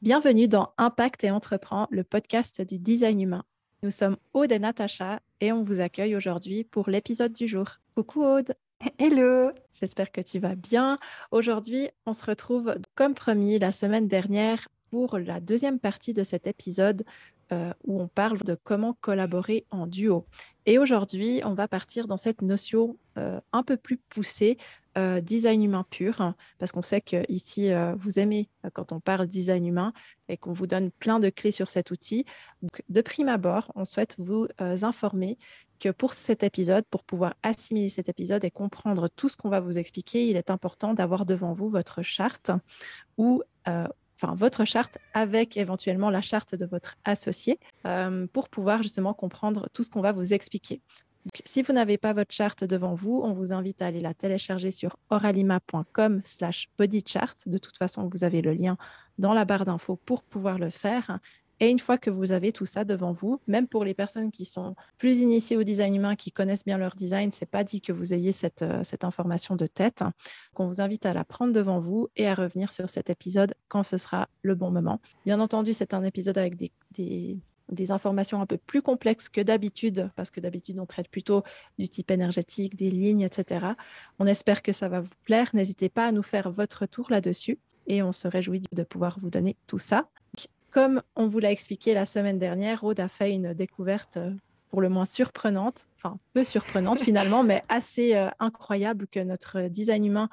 Bienvenue dans Impact et Entreprend, le podcast du design humain. Nous sommes Aude et Natacha et on vous accueille aujourd'hui pour l'épisode du jour. Coucou Aude Hello J'espère que tu vas bien. Aujourd'hui, on se retrouve comme promis la semaine dernière pour la deuxième partie de cet épisode euh, où on parle de comment collaborer en duo. Et aujourd'hui, on va partir dans cette notion euh, un peu plus poussée euh, design humain pur, hein, parce qu'on sait qu'ici, euh, vous aimez euh, quand on parle design humain et qu'on vous donne plein de clés sur cet outil. De prime abord, on souhaite vous informer que pour cet épisode, pour pouvoir assimiler cet épisode et comprendre tout ce qu'on va vous expliquer, il est important d'avoir devant vous votre charte ou enfin votre charte avec éventuellement la charte de votre associé pour pouvoir justement comprendre tout ce qu'on va vous expliquer si vous n'avez pas votre charte devant vous, on vous invite à aller la télécharger sur oralima.com slash bodychart. De toute façon, vous avez le lien dans la barre d'infos pour pouvoir le faire. Et une fois que vous avez tout ça devant vous, même pour les personnes qui sont plus initiées au design humain, qui connaissent bien leur design, c'est pas dit que vous ayez cette, euh, information de tête. Qu'on vous invite à la prendre devant vous et à revenir sur cet épisode quand ce sera le bon moment. Bien entendu, c'est un épisode avec des, des informations un peu plus complexes que d'habitude, parce que d'habitude, on traite plutôt du type énergétique, des lignes, etc. On espère que ça va vous plaire. N'hésitez pas à nous faire votre tour là-dessus et on se réjouit de pouvoir vous donner tout ça. Comme on vous l'a expliqué la semaine dernière, Aude a fait une découverte euh, pour le moins surprenante, enfin peu surprenante finalement, mais assez euh, incroyable que notre design humain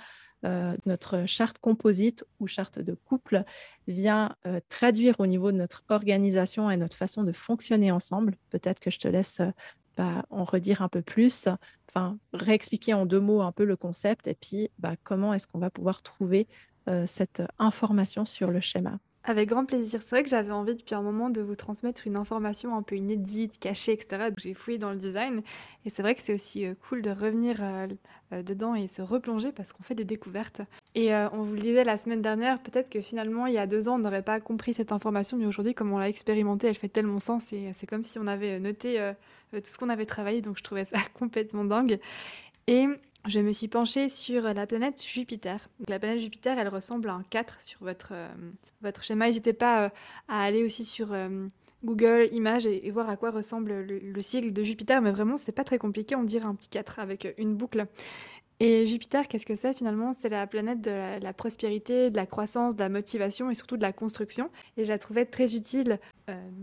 euh, notre charte composite ou charte de couple vient euh, traduire au niveau de notre organisation et notre façon de fonctionner ensemble. Peut-être que je te laisse euh, bah, en redire un peu plus, enfin réexpliquer en deux mots un peu le concept et puis bah, comment est-ce qu'on va pouvoir trouver cette information sur le schéma. Avec grand plaisir. C'est vrai que j'avais envie depuis un moment de vous transmettre une information un peu inédite, cachée, etc. J'ai fouillé dans le design. Et c'est vrai que c'est aussi euh, cool de revenir euh, euh, dedans et se replonger parce qu'on fait des découvertes. Et on vous le disait la semaine dernière, peut-être que finalement, il y a deux ans, on n'aurait pas compris cette information. Mais aujourd'hui, comme on l'a expérimenté, elle fait tellement sens. Et c'est comme si on avait noté tout ce qu'on avait travaillé. Donc je trouvais ça complètement dingue. Et je me suis penchée sur la planète Jupiter. La planète Jupiter, elle ressemble à un 4 sur votre, euh, votre schéma. N'hésitez pas euh, à aller aussi sur euh, Google Images et, voir à quoi ressemble le, sigle de Jupiter. Mais vraiment, c'est pas très compliqué. On dirait un petit 4 avec une boucle. Et Jupiter, qu'est-ce que c'est finalement? C'est la planète de la, prospérité, de la croissance, de la motivation et surtout de la construction. Et je la trouvais très utile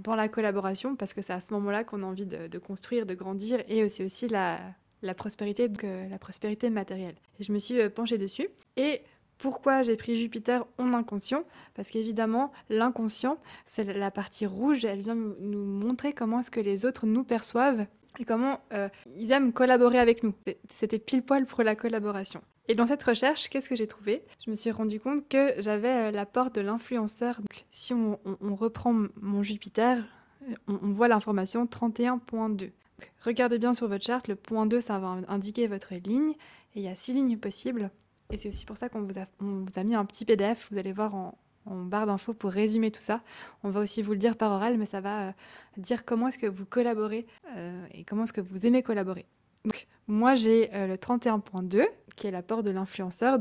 dans la collaboration parce que c'est à ce moment-là qu'on a envie de, construire, de grandir et aussi, aussi la, la prospérité, donc, euh, la prospérité matérielle. Et je me suis euh, penchée dessus. Et pourquoi j'ai pris Jupiter en inconscient? Parce qu'évidemment, l'inconscient, c'est la partie rouge, elle vient nous montrer comment est-ce que les autres nous perçoivent et comment euh, ils aiment collaborer avec nous. C'était pile poil pour la collaboration. Et dans cette recherche, qu'est-ce que j'ai trouvé? Je me suis rendu compte que j'avais la porte de l'influenceur. Donc, si on, reprend mon Jupiter, on, on voit l'information 31.2 regardez bien sur votre charte, le point 2, ça va indiquer votre ligne, et il y a six lignes possibles. Et c'est aussi pour ça qu'on vous, a mis un petit PDF, vous allez voir en, barre d'infos pour résumer tout ça. On va aussi vous le dire par oral, mais ça va euh, dire comment est-ce que vous collaborez euh, et comment est-ce que vous aimez collaborer. Donc, moi, j'ai euh, le 31.2, qui est l'apport de l'influenceur.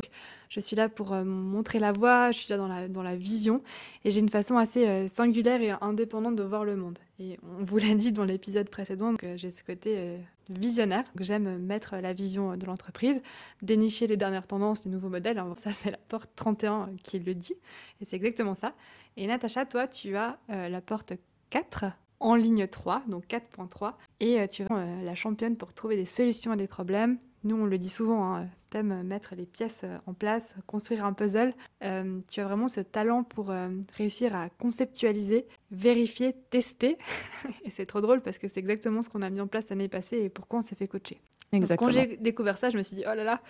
Je suis là pour euh, montrer la voie, je suis là dans la, dans la vision, et j'ai une façon assez euh, singulière et indépendante de voir le monde. Et on vous l'a dit dans l'épisode précédent, que j'ai ce côté visionnaire. J'aime mettre la vision de l'entreprise, dénicher les dernières tendances, les nouveaux modèles. Ça, c'est la porte 31 qui le dit, et c'est exactement ça. Et Natacha, toi, tu as la porte 4 en ligne 3, donc 4.3, et euh, tu es euh, la championne pour trouver des solutions à des problèmes. Nous, on le dit souvent, hein, t'aimes mettre les pièces euh, en place, construire un puzzle. tu as vraiment ce talent pour réussir à conceptualiser, vérifier, tester. et c'est trop drôle parce que c'est exactement ce qu'on a mis en place l'année passée et pourquoi on s'est fait coacher. Exactement. quand j'ai découvert ça, je me suis dit, oh là là,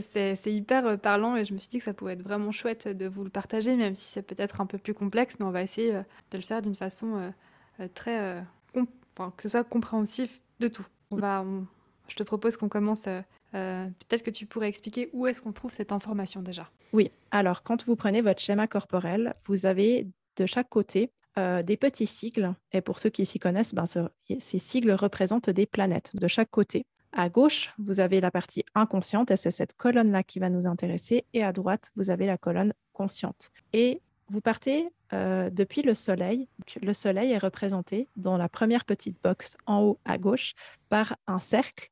c'est hyper parlant et je me suis dit que ça pourrait être vraiment chouette de vous le partager, même si c'est peut-être un peu plus complexe, mais on va essayer de le faire d'une façon euh, très, euh, enfin, que ce soit compréhensif de tout. On va, je te propose qu'on commence. Euh, peut-être que tu pourrais expliquer où est-ce qu'on trouve cette information déjà? Oui, alors quand vous prenez votre schéma corporel, vous avez de chaque côté des petits sigles. Et pour ceux qui s'y connaissent, ben, ces sigles représentent des planètes de chaque côté. À gauche, vous avez la partie inconsciente, et c'est cette colonne-là qui va nous intéresser. Et à droite, vous avez la colonne consciente. Et vous partez depuis le soleil. Le soleil est représenté dans la première petite box en haut à gauche par un cercle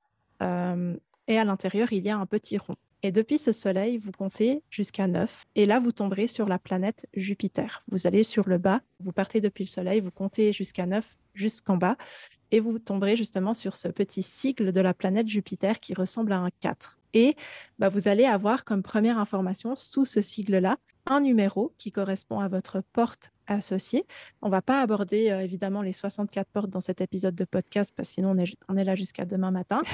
et à l'intérieur, il y a un petit rond. Et depuis ce soleil, vous comptez jusqu'à 9. Et là, vous tomberez sur la planète Jupiter. Vous allez sur le bas, vous partez depuis le soleil, vous comptez jusqu'à 9, jusqu'en bas. Et vous tomberez justement sur ce petit sigle de la planète Jupiter qui ressemble à un 4. Et bah, vous allez avoir comme première information sous ce sigle-là un numéro qui correspond à votre porte associée. On ne va pas aborder euh, évidemment les 64 portes dans cet épisode de podcast parce que sinon on est, on est là jusqu'à demain matin.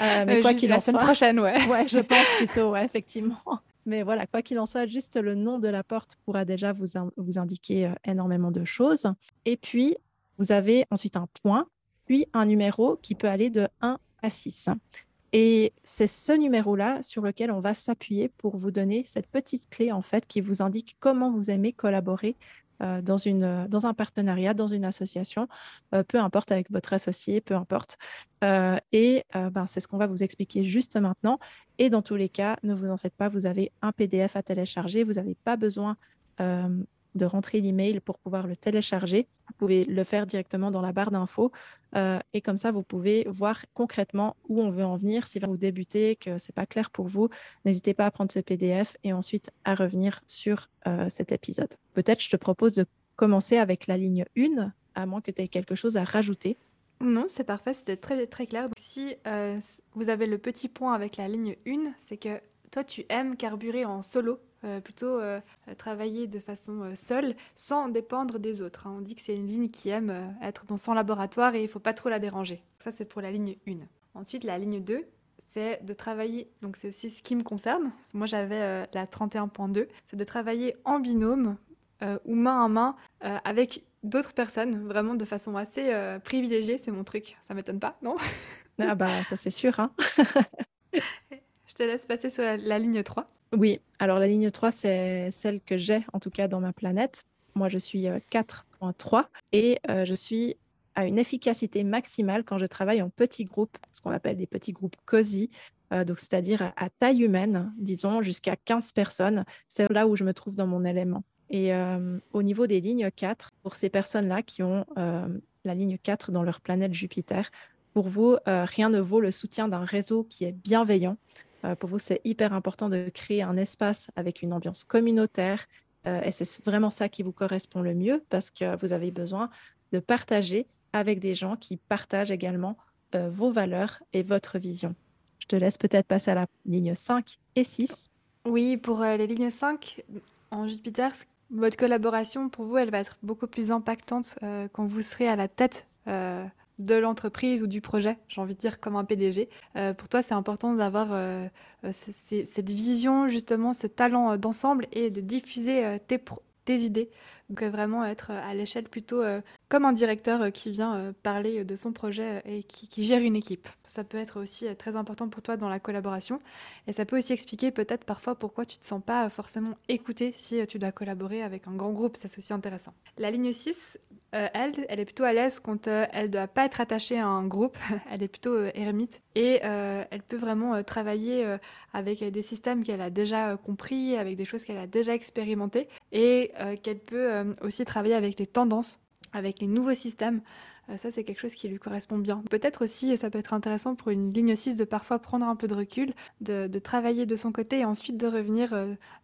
Euh, mais quoi qu'il la semaine prochaine, ouais. ouais, je pense plutôt, ouais, effectivement. Mais voilà, quoi qu'il en soit, juste le nom de la porte pourra déjà vous, vous indiquer euh, énormément de choses. Et puis, vous avez ensuite un point, puis un numéro qui peut aller de 1 à 6. Et c'est ce numéro-là sur lequel on va s'appuyer pour vous donner cette petite clé en fait qui vous indique comment vous aimez collaborer euh, dans, une, dans un partenariat, dans une association, euh, peu importe avec votre associé, peu importe. Euh, et ben, c'est ce qu'on va vous expliquer juste maintenant. Et dans tous les cas, ne vous en faites pas, vous avez un PDF à télécharger, vous n'avez pas besoin de rentrer l'email pour pouvoir le télécharger. Vous pouvez le faire directement dans la barre d'infos euh, et comme ça, vous pouvez voir concrètement où on veut en venir. Si vous débutez, que ce n'est pas clair pour vous, n'hésitez pas à prendre ce PDF et ensuite à revenir sur euh, cet épisode. Peut-être je te propose de commencer avec la ligne 1, à moins que tu aies quelque chose à rajouter. Non, c'est parfait, c'était très, très clair. Si euh, vous avez le petit point avec la ligne 1, c'est que toi, tu aimes carburer en solo euh, plutôt euh, travailler de façon euh, seule, sans dépendre des autres. Hein. On dit que c'est une ligne qui aime être dans son laboratoire et il ne faut pas trop la déranger. Ça, c'est pour la ligne 1. Ensuite, la ligne 2, c'est de travailler, donc c'est aussi ce qui me concerne, moi j'avais la 31.2, c'est de travailler en binôme ou main à main avec d'autres personnes, vraiment de façon assez privilégiée, c'est mon truc. Ça m'étonne pas, non? Ah bah ça c'est sûr. Hein Je te laisse passer sur la ligne 3. Oui, alors la ligne 3, c'est celle que j'ai en tout cas dans ma planète. Moi, je suis 4.3 euh, et euh, je suis à une efficacité maximale quand je travaille en petits groupes, ce qu'on appelle des petits groupes COSI, euh, c'est-à-dire à, taille humaine, disons jusqu'à 15 personnes. C'est là où je me trouve dans mon élément. Et au niveau des lignes 4, pour ces personnes-là qui ont la ligne 4 dans leur planète Jupiter, pour vous, rien ne vaut le soutien d'un réseau qui est bienveillant, pour vous, c'est hyper important de créer un espace avec une ambiance communautaire. Euh, et c'est vraiment ça qui vous correspond le mieux parce que vous avez besoin de partager avec des gens qui partagent également euh, vos valeurs et votre vision. Je te laisse peut-être passer à la ligne 5 et 6. Oui, pour les lignes 5, en Jupiter, votre collaboration, pour vous, elle va être beaucoup plus impactante quand vous serez à la tête de l'entreprise ou du projet, j'ai envie de dire comme un PDG. Euh, pour toi, c'est important d'avoir euh, euh, cette vision, justement, ce talent d'ensemble et de diffuser tes, idées. Donc vraiment être à l'échelle plutôt comme un directeur qui vient parler de son projet et qui, gère une équipe. Ça peut être aussi très important pour toi dans la collaboration. Et ça peut aussi expliquer peut-être parfois pourquoi tu ne te sens pas forcément écouté si tu dois collaborer avec un grand groupe. C'est aussi intéressant. La ligne 6, elle, elle est plutôt à l'aise quand elle ne doit pas être attachée à un groupe. elle est plutôt ermite. Et elle peut vraiment travailler avec des systèmes qu'elle a déjà compris, avec des choses qu'elle a déjà expérimentées. Et euh, qu'elle peut euh, aussi travailler avec les tendances, avec les nouveaux systèmes. Euh, ça, c'est quelque chose qui lui correspond bien. Peut-être aussi, et ça peut être intéressant pour une ligne 6 de parfois prendre un peu de recul, de, travailler de son côté et ensuite de revenir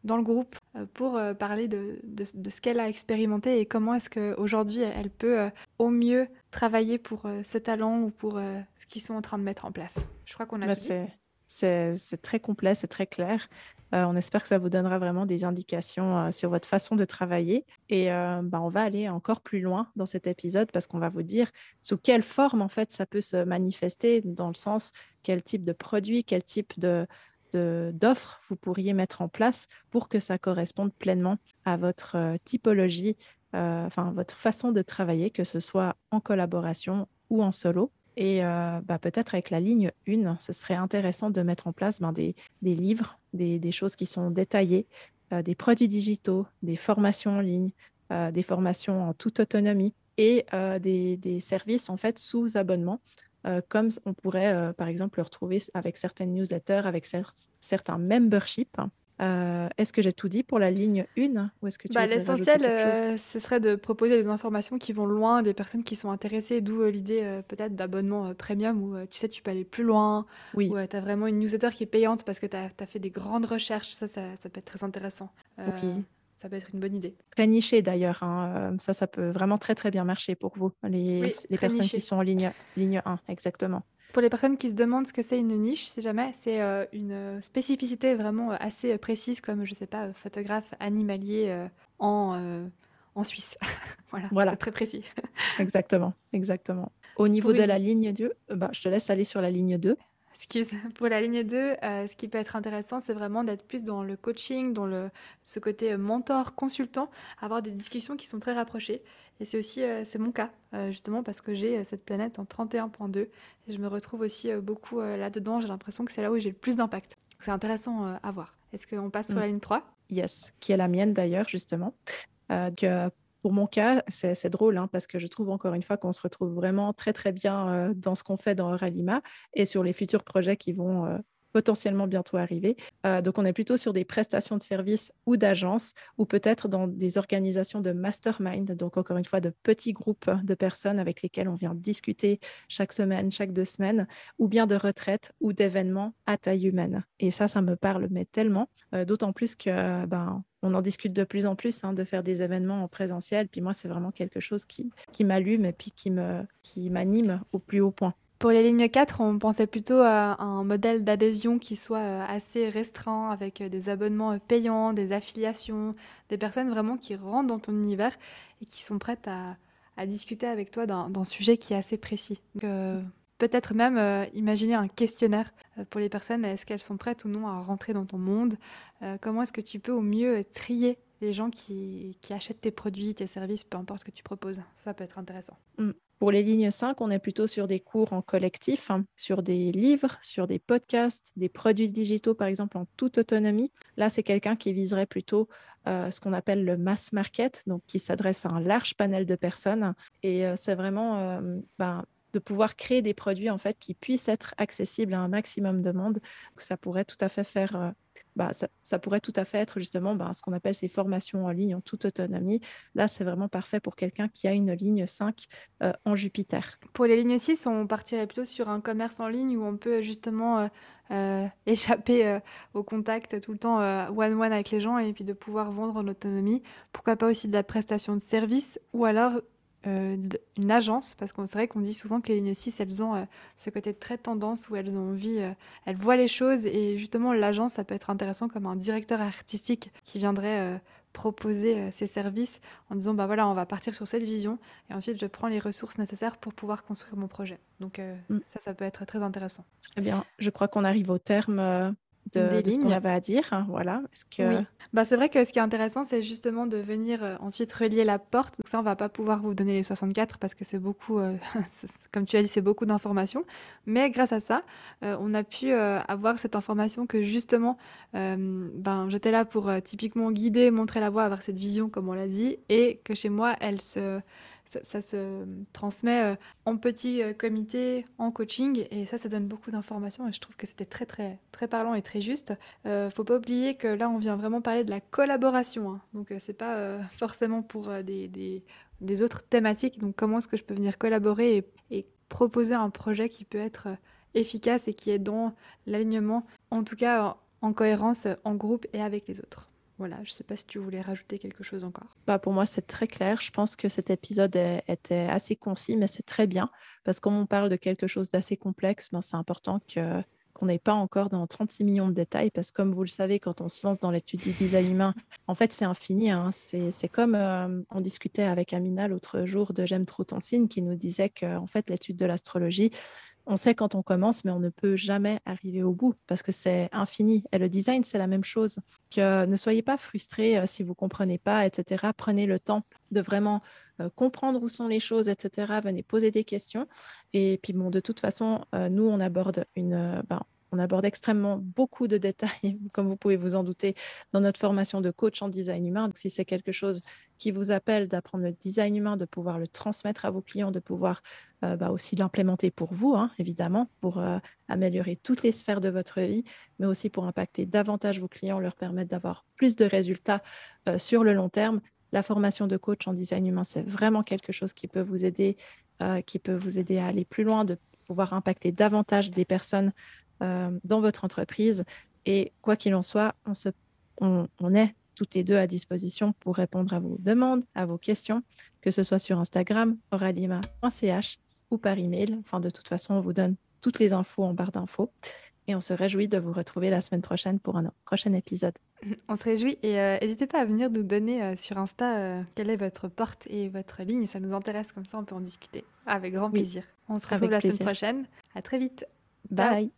dans le groupe pour parler de, ce qu'elle a expérimenté et comment est-ce qu'aujourd'hui elle peut au mieux travailler pour ce talent ou pour ce qu'ils sont en train de mettre en place. Je crois qu'on a bah, C'est très complet, c'est très clair. Euh, on espère que ça vous donnera vraiment des indications euh, sur votre façon de travailler. Et euh, bah, on va aller encore plus loin dans cet épisode parce qu'on va vous dire sous quelle forme en fait ça peut se manifester, dans le sens quel type de produit, quel type de d'offres vous pourriez mettre en place pour que ça corresponde pleinement à votre typologie, enfin votre façon de travailler, que ce soit en collaboration ou en solo. Et euh, bah, peut-être avec la ligne 1, ce serait intéressant de mettre en place ben, des, livres, des, choses qui sont détaillées, euh, des produits digitaux, des formations en ligne, euh, des formations en toute autonomie et des, services en fait sous abonnement, comme on pourrait par exemple le retrouver avec certaines newsletters, avec certains memberships. Euh, est-ce que j'ai tout dit pour la ligne 1 ou est-ce que tu bah, L'essentiel, euh, ce serait de proposer des informations qui vont loin des personnes qui sont intéressées, d'où euh, l'idée peut-être d'abonnement premium où tu sais, tu peux aller plus loin, oui. où tu as vraiment une newsletter qui est payante parce que tu as, fait des grandes recherches. Ça, ça, ça peut être très intéressant. oui. Ça peut être une bonne idée. Très niché d'ailleurs. Hein. Ça, ça peut vraiment très très bien marcher pour vous, les, les personnes qui sont en ligne, ligne 1, exactement. Pour les personnes qui se demandent ce que c'est une niche, si jamais, c'est euh, une euh, spécificité vraiment euh, assez précise, comme, je sais pas, photographe animalier en, en Suisse. voilà, voilà. c'est très précis. exactement, exactement. Au niveau de la ligne 2, bah, je te laisse aller sur la ligne 2. Excuse. Pour la ligne 2, euh, ce qui peut être intéressant, c'est vraiment d'être plus dans le coaching, dans le, ce côté euh, mentor, consultant, avoir des discussions qui sont très rapprochées. Et c'est aussi, euh, c'est mon cas, justement, parce que j'ai cette planète en 31.2 et je me retrouve aussi beaucoup là-dedans. J'ai l'impression que c'est là où j'ai le plus d'impact. C'est intéressant à voir. Est-ce qu'on passe sur mm. la ligne 3 Yes, qui est la mienne d'ailleurs, justement. que pour mon cas, c'est drôle hein, parce que je trouve encore une fois qu'on se retrouve vraiment très très bien euh, dans ce qu'on fait dans Ralima et sur les futurs projets qui vont euh, potentiellement bientôt arriver. Euh, donc on est plutôt sur des prestations de services ou d'agences ou peut-être dans des organisations de mastermind, donc encore une fois de petits groupes de personnes avec lesquels on vient discuter chaque semaine, chaque deux semaines, ou bien de retraites ou d'événements à taille humaine. Et ça, ça me parle mais tellement, d'autant plus que ben, on en discute de plus en plus hein, de faire des événements en présentiel. Puis moi, c'est vraiment quelque chose qui, qui m'allume et puis qui me qui m'anime au plus haut point. Pour les lignes 4, on pensait plutôt à un modèle d'adhésion qui soit euh, assez restreint, avec euh, des abonnements euh, payants, des affiliations, des personnes vraiment qui rentrent dans ton univers et qui sont prêtes à, discuter avec toi d'un sujet qui est assez précis. Peut-être même imaginer un questionnaire pour les personnes. Est-ce qu'elles sont prêtes ou non à rentrer dans ton monde? Comment est-ce que tu peux au mieux trier les gens qui, achètent tes produits, tes services, peu importe ce que tu proposes? Ça peut être intéressant. Mmh. Pour les lignes 5, on est plutôt sur des cours en collectif, hein, sur des livres, sur des podcasts, des produits digitaux, par exemple, en toute autonomie. Là, c'est quelqu'un qui viserait plutôt euh, ce qu'on appelle le mass market, donc qui s'adresse à un large panel de personnes. Et euh, c'est vraiment euh, ben, de pouvoir créer des produits en fait qui puissent être accessibles à un maximum de monde. ça pourrait tout à fait faire bah, ça, pourrait tout à fait être justement bah, ce qu'on appelle ces formations en ligne en toute autonomie. Là, c'est vraiment parfait pour quelqu'un qui a une ligne 5 euh, en Jupiter. Pour les lignes 6, on partirait plutôt sur un commerce en ligne où on peut justement euh, euh, échapper au contact tout le temps one-one avec les gens et puis de pouvoir vendre en autonomie. Pourquoi pas aussi de la prestation de service ou alors une agence, parce qu'on c'est vrai qu'on dit souvent que les lignes 6, elles ont euh, ce côté très tendance où elles ont envie, euh, elles voient les choses. Et justement l'agence, ça peut être intéressant comme un directeur artistique qui viendrait proposer ses services en disant bah voilà on va partir sur cette vision et ensuite je prends les ressources nécessaires pour pouvoir construire mon projet. Donc mm. ça ça peut être très intéressant. Très bien je crois qu'on arrive au terme de, de ce qu'on avait à dire. Hein, voilà. Est-ce que... Bah, c'est vrai que ce qui est intéressant, c'est justement de venir euh, ensuite relier la porte. Donc ça, on va pas pouvoir vous donner les 64 parce que c'est beaucoup, euh, comme tu as dit, c'est beaucoup d'informations. Mais grâce à ça, euh, on a pu avoir cette information que justement, ben, j'étais là pour typiquement guider, montrer la voie, avoir cette vision, comme on l'a dit, et que chez moi, elle se ça, se transmet euh, en petit euh, comité, en coaching, et ça, ça donne beaucoup d'informations, et je trouve que c'était très, très, très parlant et très juste. Euh, faut pas oublier que là, on vient vraiment parler de la collaboration, hein. donc c'est pas forcément pour des, autres thématiques, donc comment est-ce que je peux venir collaborer et, proposer un projet qui peut être efficace et qui est dans l'alignement, en tout cas en cohérence en groupe et avec les autres? Voilà, je ne sais pas si tu voulais rajouter quelque chose encore. Bah pour moi, c'est très clair. Je pense que cet épisode était assez concis, mais c'est très bien parce que on parle de quelque chose d'assez complexe, ben, c'est important qu'on n'ait pas encore dans 36 millions de détails, parce que comme vous le savez, quand on se lance dans l'étude du design humain, en fait, c'est infini. Hein. C'est comme euh, on discutait avec Amina l'autre jour de J'aime trop ton signe, qui nous disait que en fait, l'étude de l'astrologie, on sait quand on commence, mais on ne peut jamais arriver au bout parce que c'est infini. Et le design, c'est la même chose. Que ne soyez pas frustrés euh, si vous comprenez pas, etc. Prenez le temps de vraiment euh, comprendre où sont les choses, etc. Venez poser des questions. Et puis bon, de toute façon, euh, nous, on aborde une, ben, on aborde extrêmement beaucoup de détails, comme vous pouvez vous en douter, dans notre formation de coach en design humain. Donc, si c'est quelque chose qui vous appelle d'apprendre le design humain, de pouvoir le transmettre à vos clients, de pouvoir euh, bah, aussi l'implémenter pour vous, hein, évidemment, pour euh, améliorer toutes les sphères de votre vie, mais aussi pour impacter davantage vos clients, leur permettre d'avoir plus de résultats euh, sur le long terme. La formation de coach en design humain, c'est vraiment quelque chose qui peut vous aider, qui peut vous aider à aller plus loin, de pouvoir impacter davantage des personnes dans votre entreprise. Et quoi qu'il en soit, on, se, on, on est toutes les deux à disposition pour répondre à vos demandes, à vos questions, que ce soit sur Instagram, oralima.ch ou par email. Enfin, de toute façon, on vous donne toutes les infos en barre d'infos. Et on se réjouit de vous retrouver la semaine prochaine pour un prochain épisode. On se réjouit et euh, n'hésitez pas à venir nous donner euh, sur Insta euh, quelle est votre porte et votre ligne. Ça nous intéresse, comme ça on peut en discuter. Avec grand plaisir. On se retrouve la semaine prochaine. À très vite. Bye.